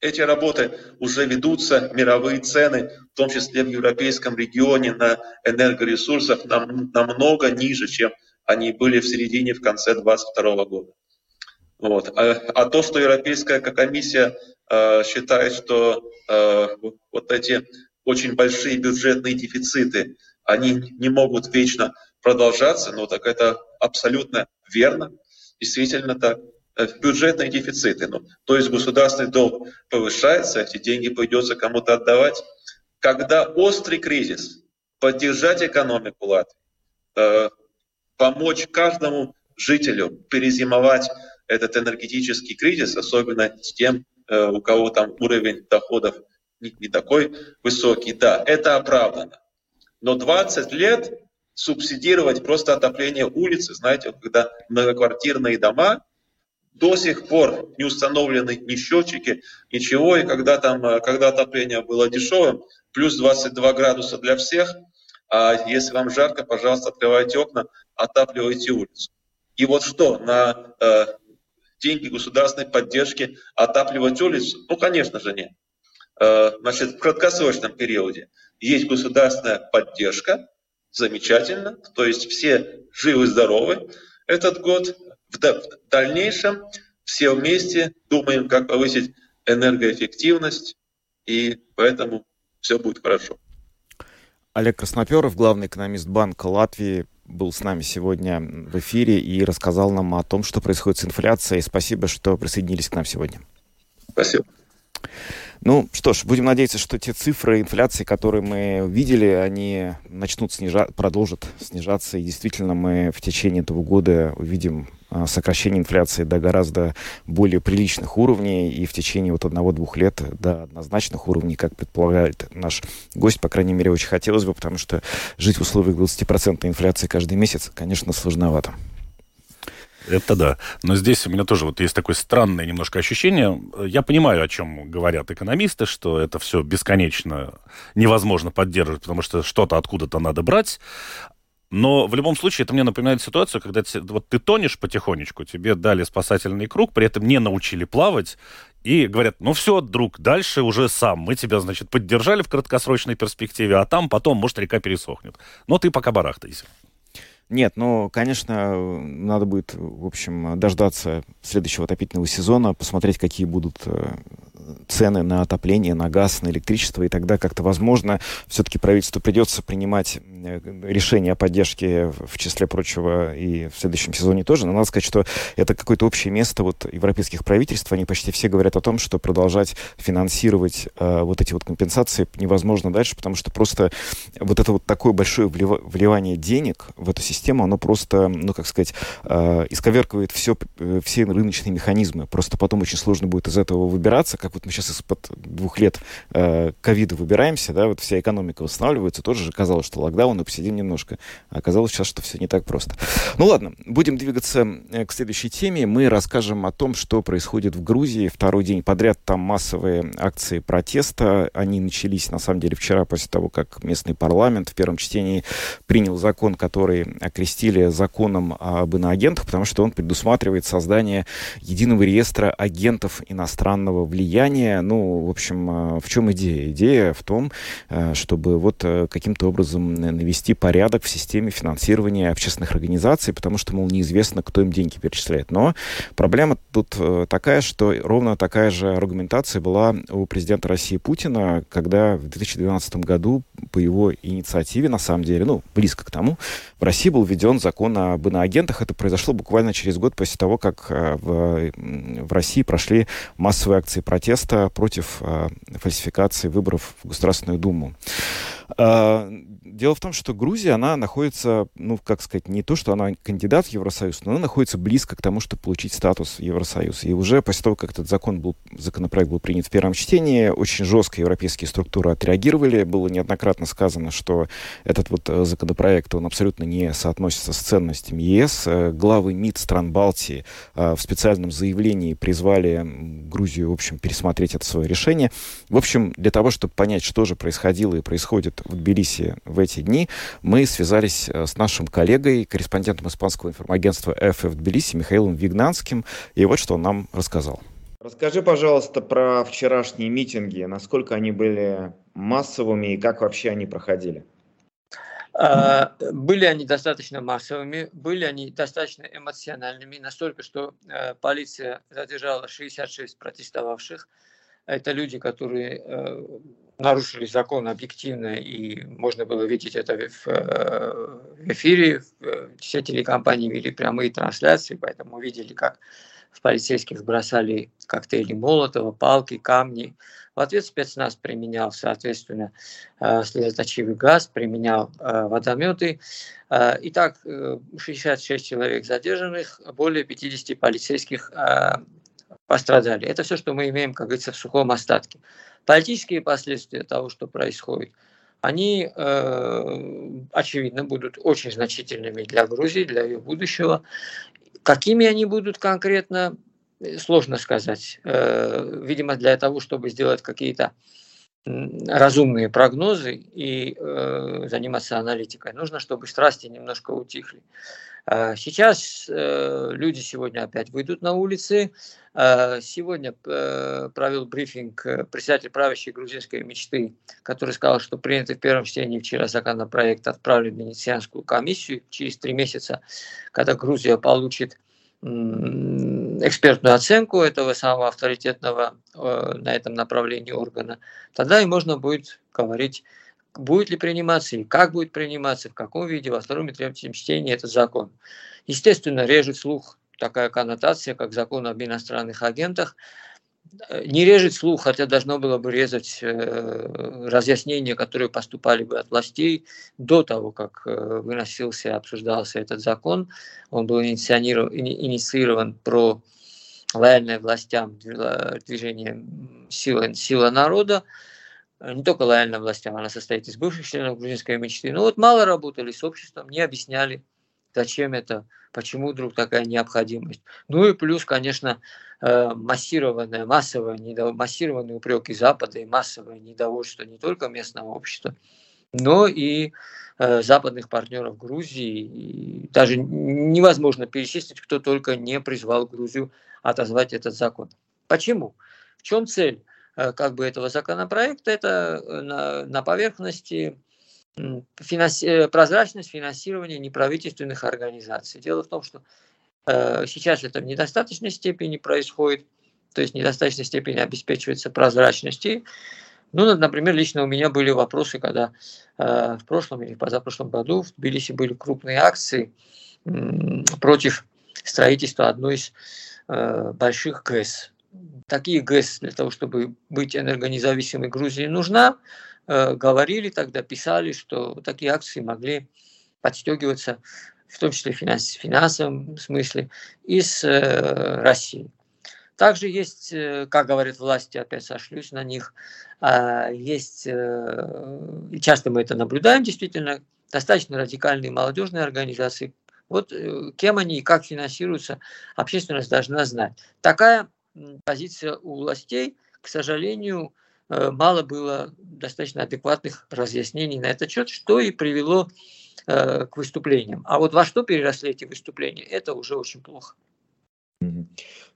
эти работы уже ведутся, мировые цены, в том числе в европейском регионе, на энергоресурсах нам, намного ниже, чем они были в середине, в конце 2022 года. Вот. А, а то, что Европейская комиссия э, считает, что э, вот эти очень большие бюджетные дефициты, они не могут вечно продолжаться, но так это абсолютно верно, действительно так. Э, бюджетные дефициты, ну, то есть государственный долг повышается, эти деньги придется кому-то отдавать. Когда острый кризис, поддержать экономику Латвии, э, помочь каждому жителю перезимовать этот энергетический кризис, особенно с тем, э, у кого там уровень доходов не, такой высокий. Да, это оправдано. Но 20 лет субсидировать просто отопление улицы, знаете, когда многоквартирные дома, до сих пор не установлены ни счетчики, ничего, и когда там, э, когда отопление было дешевым, плюс 22 градуса для всех, а если вам жарко, пожалуйста, открывайте окна, отапливайте улицу. И вот что, на э, деньги государственной поддержки отапливать улицу? Ну, конечно же, нет. Э, значит, в краткосрочном периоде есть государственная поддержка, замечательно, то есть все живы-здоровы этот год. В дальнейшем все вместе думаем, как повысить энергоэффективность, и поэтому все будет хорошо. Олег Красноперов, главный экономист Банка Латвии, был с нами сегодня в эфире и рассказал нам о том, что происходит с инфляцией. Спасибо, что присоединились к нам сегодня. Спасибо. Ну что ж, будем надеяться, что те цифры инфляции, которые мы видели, они начнут снижать, продолжат снижаться. И действительно мы в течение этого года увидим а, сокращение инфляции до гораздо более приличных уровней и в течение вот одного-двух лет до однозначных уровней, как предполагает наш гость. По крайней мере, очень хотелось бы, потому что жить в условиях 20% инфляции каждый месяц, конечно, сложновато. Это да. Но здесь у меня тоже вот есть такое странное немножко ощущение. Я понимаю, о чем говорят экономисты, что это все бесконечно невозможно поддерживать, потому что что-то откуда-то надо брать. Но в любом случае это мне напоминает ситуацию, когда ты, вот ты тонешь потихонечку, тебе дали спасательный круг, при этом не научили плавать, и говорят, ну все, друг, дальше уже сам. Мы тебя, значит, поддержали в краткосрочной перспективе, а там потом, может, река пересохнет. Но ты пока барахтайся. Нет, ну, конечно, надо будет, в общем, дождаться следующего отопительного сезона, посмотреть, какие будут э, цены на отопление, на газ, на электричество, и тогда как-то, возможно, все-таки правительству придется принимать э, решения о поддержке, в числе прочего, и в следующем сезоне тоже. Но надо сказать, что это какое-то общее место вот европейских правительств. Они почти все говорят о том, что продолжать финансировать э, вот эти вот компенсации невозможно дальше, потому что просто вот это вот такое большое вливание денег в эту систему, оно просто, ну, как сказать, э, исковеркивает все, э, все рыночные механизмы. Просто потом очень сложно будет из этого выбираться, как вот мы сейчас из-под двух лет э, ковида выбираемся, да, вот вся экономика восстанавливается, тоже же казалось, что локдаун, и посидим немножко. Оказалось сейчас, что все не так просто. Ну ладно, будем двигаться э, к следующей теме. Мы расскажем о том, что происходит в Грузии. Второй день подряд там массовые акции протеста. Они начались, на самом деле, вчера, после того, как местный парламент в первом чтении принял закон, который окрестили законом об иноагентах, потому что он предусматривает создание единого реестра агентов иностранного влияния. Ну, в общем, в чем идея? Идея в том, чтобы вот каким-то образом навести порядок в системе финансирования общественных организаций, потому что, мол, неизвестно, кто им деньги перечисляет. Но проблема тут такая, что ровно такая же аргументация была у президента России Путина, когда в 2012 году по его инициативе, на самом деле, ну, близко к тому, в России был введен закон об иноагентах. Это произошло буквально через год после того, как э, в, в России прошли массовые акции протеста против э, фальсификации выборов в Государственную Думу. А, дело в том, что Грузия, она находится, ну, как сказать, не то, что она кандидат в Евросоюз, но она находится близко к тому, чтобы получить статус Евросоюза. И уже после того, как этот закон был, законопроект был принят в первом чтении, очень жестко европейские структуры отреагировали. Было неоднократно сказано, что этот вот э, законопроект, он абсолютно не соотносится с ценностями ЕС. Э, главы МИД стран Балтии э, в специальном заявлении призвали Грузию, в общем, пересмотреть это свое решение. В общем, для того, чтобы понять, что же происходило и происходит в Тбилиси в эти дни, мы связались э, с нашим коллегой, корреспондентом испанского информагентства ФФ в Тбилиси Михаилом Вигнанским. И вот что он нам рассказал. Расскажи, пожалуйста, про вчерашние митинги, насколько они были массовыми и как вообще они проходили. А, были они достаточно массовыми, были они достаточно эмоциональными, настолько, что э, полиция задержала 66 протестовавших. Это люди, которые э, нарушили закон объективно, и можно было видеть это в, э, эфире. Э, все телекомпании вели прямые трансляции, поэтому видели, как в полицейских бросали коктейли Молотова, палки, камни. В ответ спецназ применял, соответственно, слезоточивый газ, применял водометы. Итак, 66 человек задержанных, более 50 полицейских пострадали. Это все, что мы имеем, как говорится, в сухом остатке. Политические последствия того, что происходит, они, э, очевидно, будут очень значительными для Грузии, для ее будущего. Какими они будут конкретно, сложно сказать. Э, видимо, для того, чтобы сделать какие-то разумные прогнозы и э, заниматься аналитикой, нужно, чтобы страсти немножко утихли. Э, сейчас э, люди сегодня опять выйдут на улицы. Э, сегодня э, провел брифинг э, председатель правящей грузинской мечты, который сказал, что принятый в первом чтении вчера законопроект отправлен в Венецианскую комиссию. Через три месяца, когда Грузия получит экспертную оценку этого самого авторитетного э, на этом направлении органа, тогда и можно будет говорить, будет ли приниматься и как будет приниматься, в каком виде, во втором и третьем чтении этот закон. Естественно, режет слух такая коннотация, как закон об иностранных агентах, не режет слух, хотя должно было бы резать э, разъяснения, которые поступали бы от властей до того, как э, выносился и обсуждался этот закон. Он был инициирован про лояльное властям движение сила, сила народа, не только лояльным властям, она состоит из бывших членов грузинской мечты. Но вот мало работали с обществом, не объясняли, зачем это, почему вдруг такая необходимость. Ну и плюс, конечно, Э, массированное, массовое, недов... массированные упреки Запада и массовое недовольство не только местного общества, но и э, западных партнеров Грузии. И даже невозможно перечислить, кто только не призвал Грузию отозвать этот закон. Почему? В чем цель э, как бы этого законопроекта? Это на, на поверхности финанси... прозрачность финансирования неправительственных организаций. Дело в том, что Э, сейчас это в недостаточной степени происходит, то есть в недостаточной степени обеспечивается прозрачности. Ну, например, лично у меня были вопросы, когда э, в прошлом или позапрошлом году в Тбилиси были крупные акции против строительства одной из э, больших ГЭС. Такие ГЭС для того, чтобы быть энергонезависимой Грузии нужна. Говорили тогда, писали, что такие акции могли подстегиваться в том числе в финансовом смысле, из э, России. Также есть, э, как говорят власти, опять сошлюсь на них, а, есть, э, и часто мы это наблюдаем, действительно, достаточно радикальные молодежные организации. Вот кем они и как финансируются, общественность должна знать. Такая позиция у властей, к сожалению, мало было достаточно адекватных разъяснений на этот счет, что и привело Э, к выступлениям. А вот во что переросли эти выступления, это уже очень плохо.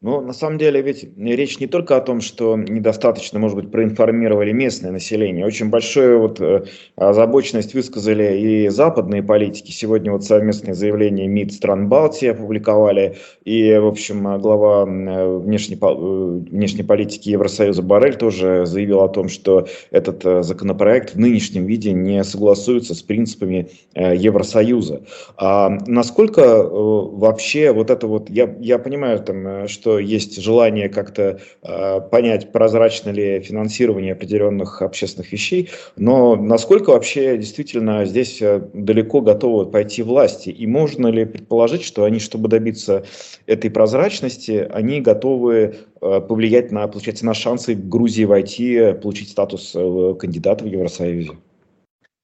Но на самом деле ведь речь не только о том, что недостаточно, может быть, проинформировали местное население. Очень большую вот э, озабоченность высказали и западные политики. Сегодня вот совместное заявление МИД стран Балтии опубликовали. И, в общем, глава э, внешней, внешней политики Евросоюза Барель тоже заявил о том, что этот законопроект в нынешнем виде не согласуется с принципами Евросоюза. А насколько вообще вот это вот, я, я понимаю, там, что что есть желание как-то э, понять, прозрачно ли финансирование определенных общественных вещей, но насколько вообще действительно здесь э, далеко готовы пойти власти, и можно ли предположить, что они, чтобы добиться этой прозрачности, они готовы э, повлиять на, получается, на шансы Грузии войти, получить статус э, кандидата в Евросоюзе?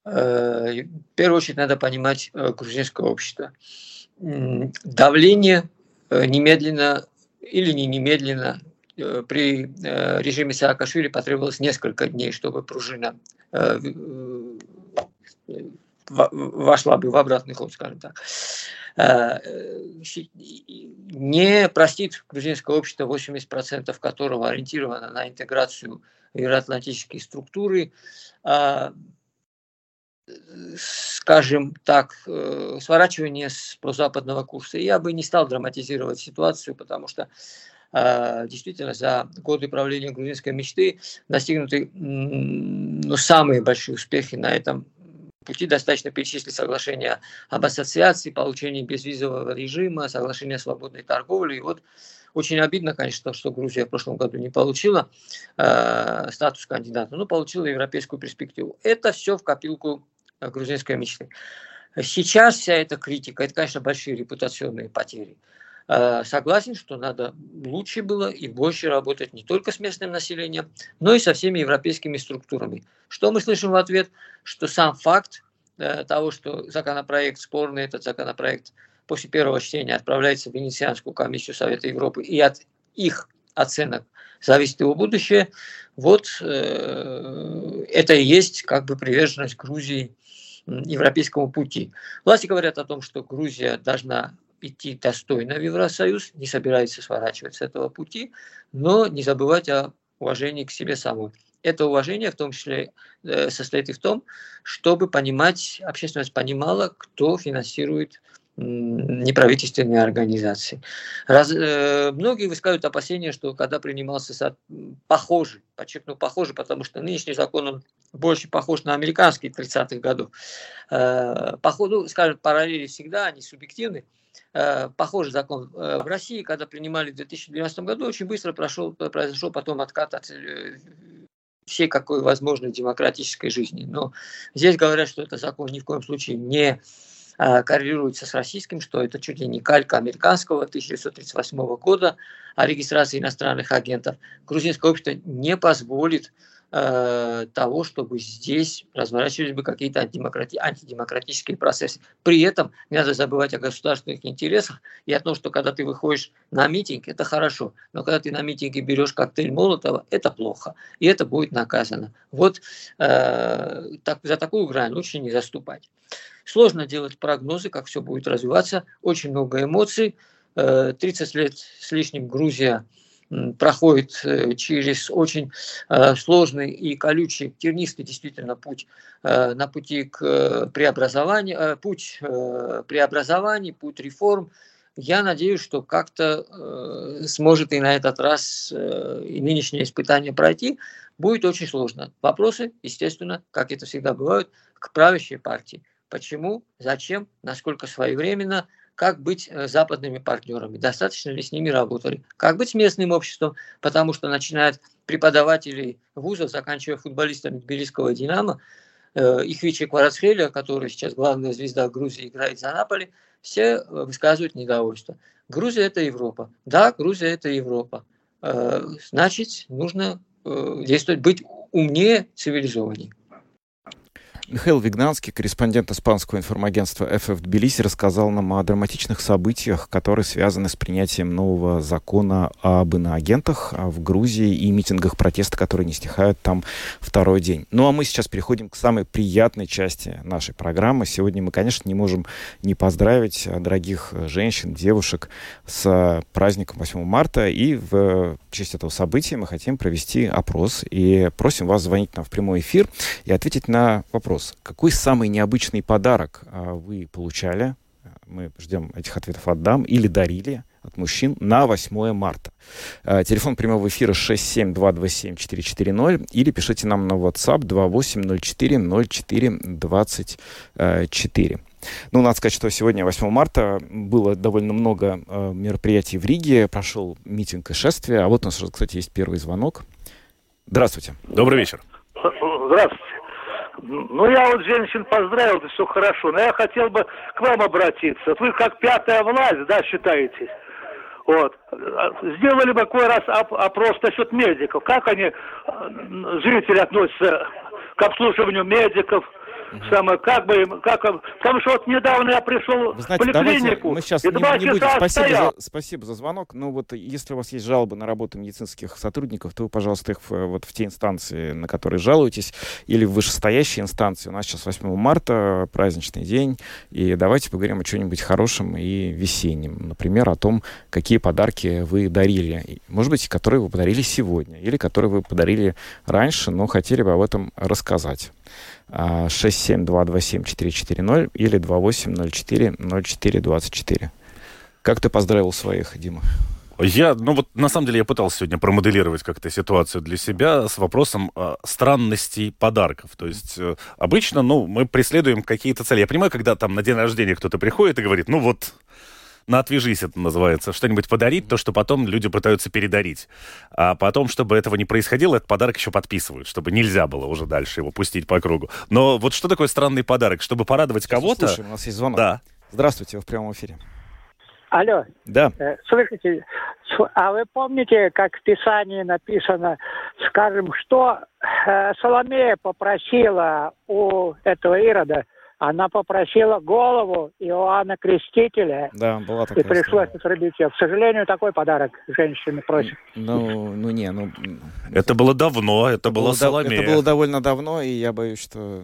Э, в первую очередь надо понимать э, грузинское общество. Давление немедленно или не немедленно. Э, при э, режиме Саакашвили потребовалось несколько дней, чтобы пружина э, вошла бы в обратный ход, скажем так. Не простит грузинское общество, 80% которого ориентировано на интеграцию евроатлантические структуры, а, скажем так, э, сворачивание с прозападного курса. Я бы не стал драматизировать ситуацию, потому что э, действительно за годы правления грузинской мечты достигнуты ну, самые большие успехи на этом пути. Достаточно перечислить соглашение об ассоциации, получении безвизового режима, соглашение о свободной торговле. И вот очень обидно, конечно, что Грузия в прошлом году не получила э, статус кандидата, но получила европейскую перспективу. Это все в копилку Э, грузинской мечты. Сейчас вся эта критика, это, конечно, большие репутационные потери. Э, согласен, что надо лучше было и больше работать не только с местным населением, но и со всеми европейскими структурами. Что мы слышим в ответ? Что сам факт э, того, что законопроект спорный, этот законопроект после первого чтения отправляется в Венецианскую комиссию Совета Европы, и от их оценок зависит его будущее, вот э, это и есть как бы приверженность Грузии европейскому пути. Власти говорят о том, что Грузия должна идти достойно в Евросоюз, не собирается сворачивать с этого пути, но не забывать о уважении к себе самой. Это уважение в том числе э, состоит и в том, чтобы понимать, общественность понимала, кто финансирует неправительственные организации. Раз, э, многие высказывают опасения, что когда принимался со, похожий, подчеркну похожий, потому что нынешний закон он больше похож на американский 30-х годов. Э, походу, скажем, параллели всегда, они субъективны. Э, похожий закон э, в России, когда принимали в 2012 году, очень быстро прошел, произошел потом откат от э, всей какой возможной демократической жизни. Но здесь говорят, что это закон ни в коем случае не коррелируется с российским, что это чуть ли не калька американского 1938 года о регистрации иностранных агентов. Грузинское общество не позволит э, того, чтобы здесь разворачивались бы какие-то антидемократи- антидемократические процессы. При этом не надо забывать о государственных интересах и о том, что когда ты выходишь на митинг, это хорошо, но когда ты на митинге берешь коктейль Молотова, это плохо, и это будет наказано. Вот э, так, за такую грань лучше не заступать. Сложно делать прогнозы, как все будет развиваться. Очень много эмоций. 30 э, лет с лишним Грузия проходит э, через очень э, сложный и колючий, тернистый действительно путь на пути к преобразованию, путь преобразований, путь реформ. Я надеюсь, что как-то сможет и на этот раз и нынешнее испытание пройти. Будет очень сложно. Вопросы, естественно, как это всегда бывает, к правящей партии почему, зачем, насколько своевременно, как быть э, западными партнерами, достаточно ли с ними работали, как быть с местным обществом, потому что начинают преподаватели вузов, заканчивая футболистами Тбилисского «Динамо», э, Ихвичи Кварацхеля, который сейчас главная звезда Грузии, играет за Наполи, все э, высказывают недовольство. Грузия – это Европа. Да, Грузия – это Европа. Значит, нужно действовать, быть умнее, цивилизованнее. Михаил Вигнанский, корреспондент испанского информагентства FF Тбилиси, рассказал нам о драматичных событиях, которые связаны с принятием нового закона об иноагентах в Грузии и митингах протеста, которые не стихают там второй день. Ну а мы сейчас переходим к самой приятной части нашей программы. Сегодня мы, конечно, не можем не поздравить дорогих женщин, девушек с праздником 8 марта. И в честь этого события мы хотим провести опрос. И просим вас звонить нам в прямой эфир и ответить на вопрос вопрос. Какой самый необычный подарок а, вы получали? Мы ждем этих ответов от дам или дарили от мужчин на 8 марта. А, телефон прямого эфира 67227-440 или пишите нам на WhatsApp 2804-0424. Ну, надо сказать, что сегодня, 8 марта, было довольно много э, мероприятий в Риге, прошел митинг и шествие. А вот у нас, кстати, есть первый звонок. Здравствуйте. Добрый вечер. Здравствуйте. Ну, я вот женщин поздравил, это все хорошо, но я хотел бы к вам обратиться. Вы как пятая власть, да, считаете? Вот. Сделали бы какой раз опрос насчет медиков. Как они, жители, относятся к обслуживанию медиков, Самое, как бы, как, потому что вот недавно я пришел Вы знаете, в поликлинику, мы сейчас и не, не будем. Спасибо за, спасибо за звонок. Но вот если у вас есть жалобы на работу медицинских сотрудников, то вы, пожалуйста, их вот в те инстанции, на которые жалуетесь, или в вышестоящие инстанции. У нас сейчас 8 марта, праздничный день, и давайте поговорим о чем-нибудь хорошем и весеннем. Например, о том, какие подарки вы дарили. Может быть, которые вы подарили сегодня, или которые вы подарили раньше, но хотели бы об этом рассказать. 67227-440 или 2804-0424. Как ты поздравил своих, Дима? Я, ну вот на самом деле я пытался сегодня промоделировать как-то ситуацию для себя с вопросом э, странностей подарков. То есть э, обычно, ну, мы преследуем какие-то цели. Я понимаю, когда там на день рождения кто-то приходит и говорит, ну вот, на «отвяжись» это называется, что-нибудь подарить, то, что потом люди пытаются передарить. А потом, чтобы этого не происходило, этот подарок еще подписывают, чтобы нельзя было уже дальше его пустить по кругу. Но вот что такое странный подарок? Чтобы порадовать кого-то... Слушай, у нас есть звонок. Да. Здравствуйте, вы в прямом эфире. Алло. Да. Э, слышите, а вы помните, как в Писании написано, скажем, что э, Соломея попросила у этого Ирода, она попросила голову Иоанна Крестителя. Да, была такая И пришлось отрубить ее. К сожалению, такой подарок женщины просят. Ну, ну не, ну... Это было давно, это, это было Соломея. Это было довольно давно, и я боюсь, что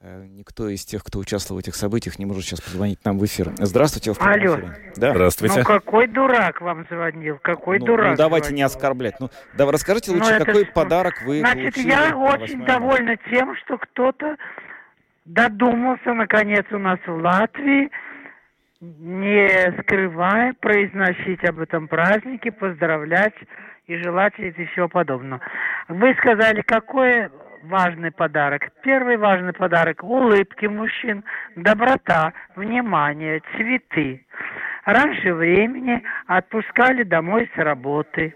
э, никто из тех, кто участвовал в этих событиях, не может сейчас позвонить нам в эфир. Здравствуйте, в Алло. эфире. Да. Здравствуйте. Ну какой дурак вам звонил? Какой ну, дурак? Ну давайте звонил? не оскорблять. Ну, да, расскажите лучше, ну, какой это... подарок вы Значит, получили я очень довольна тем, что кто-то додумался, наконец, у нас в Латвии, не скрывая, произносить об этом празднике, поздравлять и желать и всего подобного. Вы сказали, какой важный подарок. Первый важный подарок – улыбки мужчин, доброта, внимание, цветы. Раньше времени отпускали домой с работы.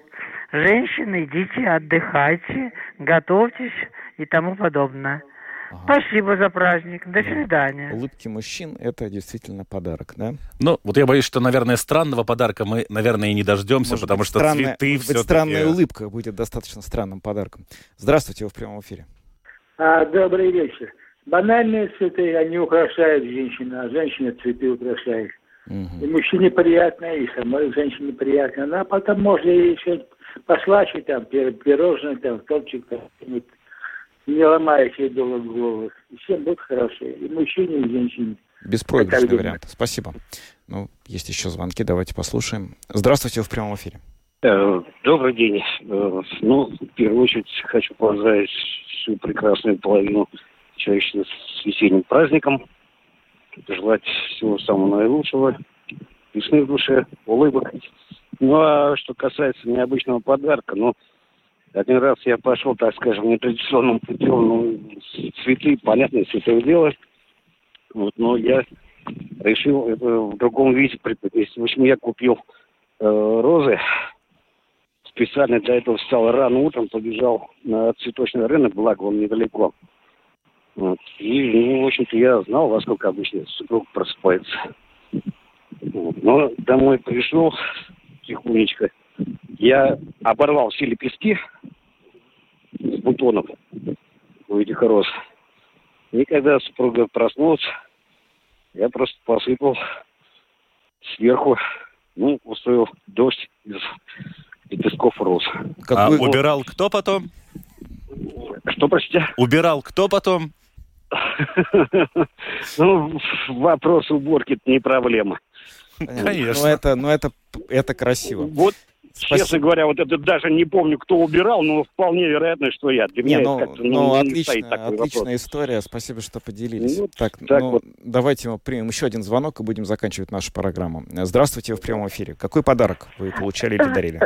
Женщины, идите, отдыхайте, готовьтесь и тому подобное. Ага. Спасибо за праздник. До свидания. Улыбки мужчин – это действительно подарок, да? Ну, вот я боюсь, что, наверное, странного подарка мы, наверное, и не дождемся, может потому быть, что странная, цветы может быть, странная улыбка будет достаточно странным подарком. Здравствуйте, вы в прямом эфире. А, добрый вечер. Банальные цветы, они украшают женщину, а женщина цветы украшает. Угу. И мужчине приятно, и самой женщине приятно. Ну, а потом можно еще послачить там, пирожное, там, топчик, там, не ломая себе долго голову. И всем будет хорошо. И мужчине, и женщине. Беспроигрышный вариант. Спасибо. Ну, есть еще звонки, давайте послушаем. Здравствуйте, вы в прямом эфире. Э, добрый день. Э, ну, в первую очередь хочу поздравить всю прекрасную половину человечества с весенним праздником. Желать всего самого наилучшего, весны в душе, улыбок. Ну, а что касается необычного подарка, ну, один раз я пошел, так скажем, нетрадиционным путем, ну, цветы, понятно, святое дело. Вот, но я решил это в другом виде преподнести. В общем, я купил э, розы. Специально для этого встал рано утром, побежал на цветочный рынок, благо он недалеко. Вот. И, ну, в общем-то, я знал, во сколько обычно супруг просыпается. Вот. Но домой пришел тихонечко, я оборвал все лепестки с бутонов у этих роз. И когда супруга проснулась, я просто посыпал сверху, ну, устроил дождь из лепестков роз. А убирал кто потом? Что, простите? Убирал кто потом? Ну, вопрос уборки это не проблема. Конечно. Но это, но это, это красиво. Вот Спасибо. Честно говоря, вот это даже не помню, кто убирал, но вполне вероятно, что я. Для не, ну, ну, ну отличная, отличная история. Спасибо, что поделились. Ну, так, так ну, вот. давайте мы примем еще один звонок и будем заканчивать нашу программу. Здравствуйте, в прямом эфире. Какой подарок вы получали или дарили?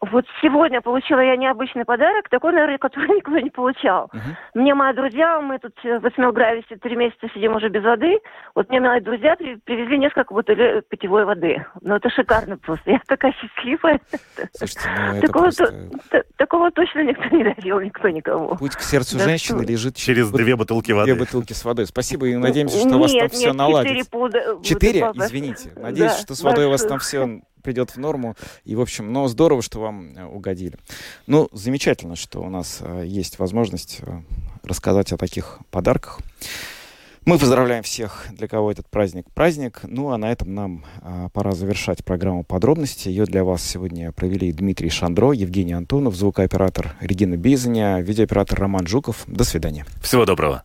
Вот сегодня получила я необычный подарок, такой, наверное, который никто не получал. Uh-huh. Мне мои друзья, мы тут в Эсмелгрависе три месяца сидим уже без воды. Вот мне мои друзья привезли несколько бутылей питьевой воды. Ну, это шикарно просто. Я такая счастливая. Слушайте, ну, это такого, просто... такого точно никто не дарил, никто никому. Путь к сердцу да женщины что? лежит через две бутылки воды. Две бутылки с водой. Спасибо и надеемся, что нет, у вас там нет, все наладится. Четыре пуда... Четыре? Извините. Надеюсь, да, что с водой у вас там все придет в норму. И, в общем, но здорово, что вам э, угодили. Ну, замечательно, что у нас э, есть возможность э, рассказать о таких подарках. Мы поздравляем всех, для кого этот праздник праздник. Ну, а на этом нам а, пора завершать программу подробности. Ее для вас сегодня провели Дмитрий Шандро, Евгений Антонов, звукооператор Регина Бизаня, видеооператор Роман Жуков. До свидания. Всего доброго.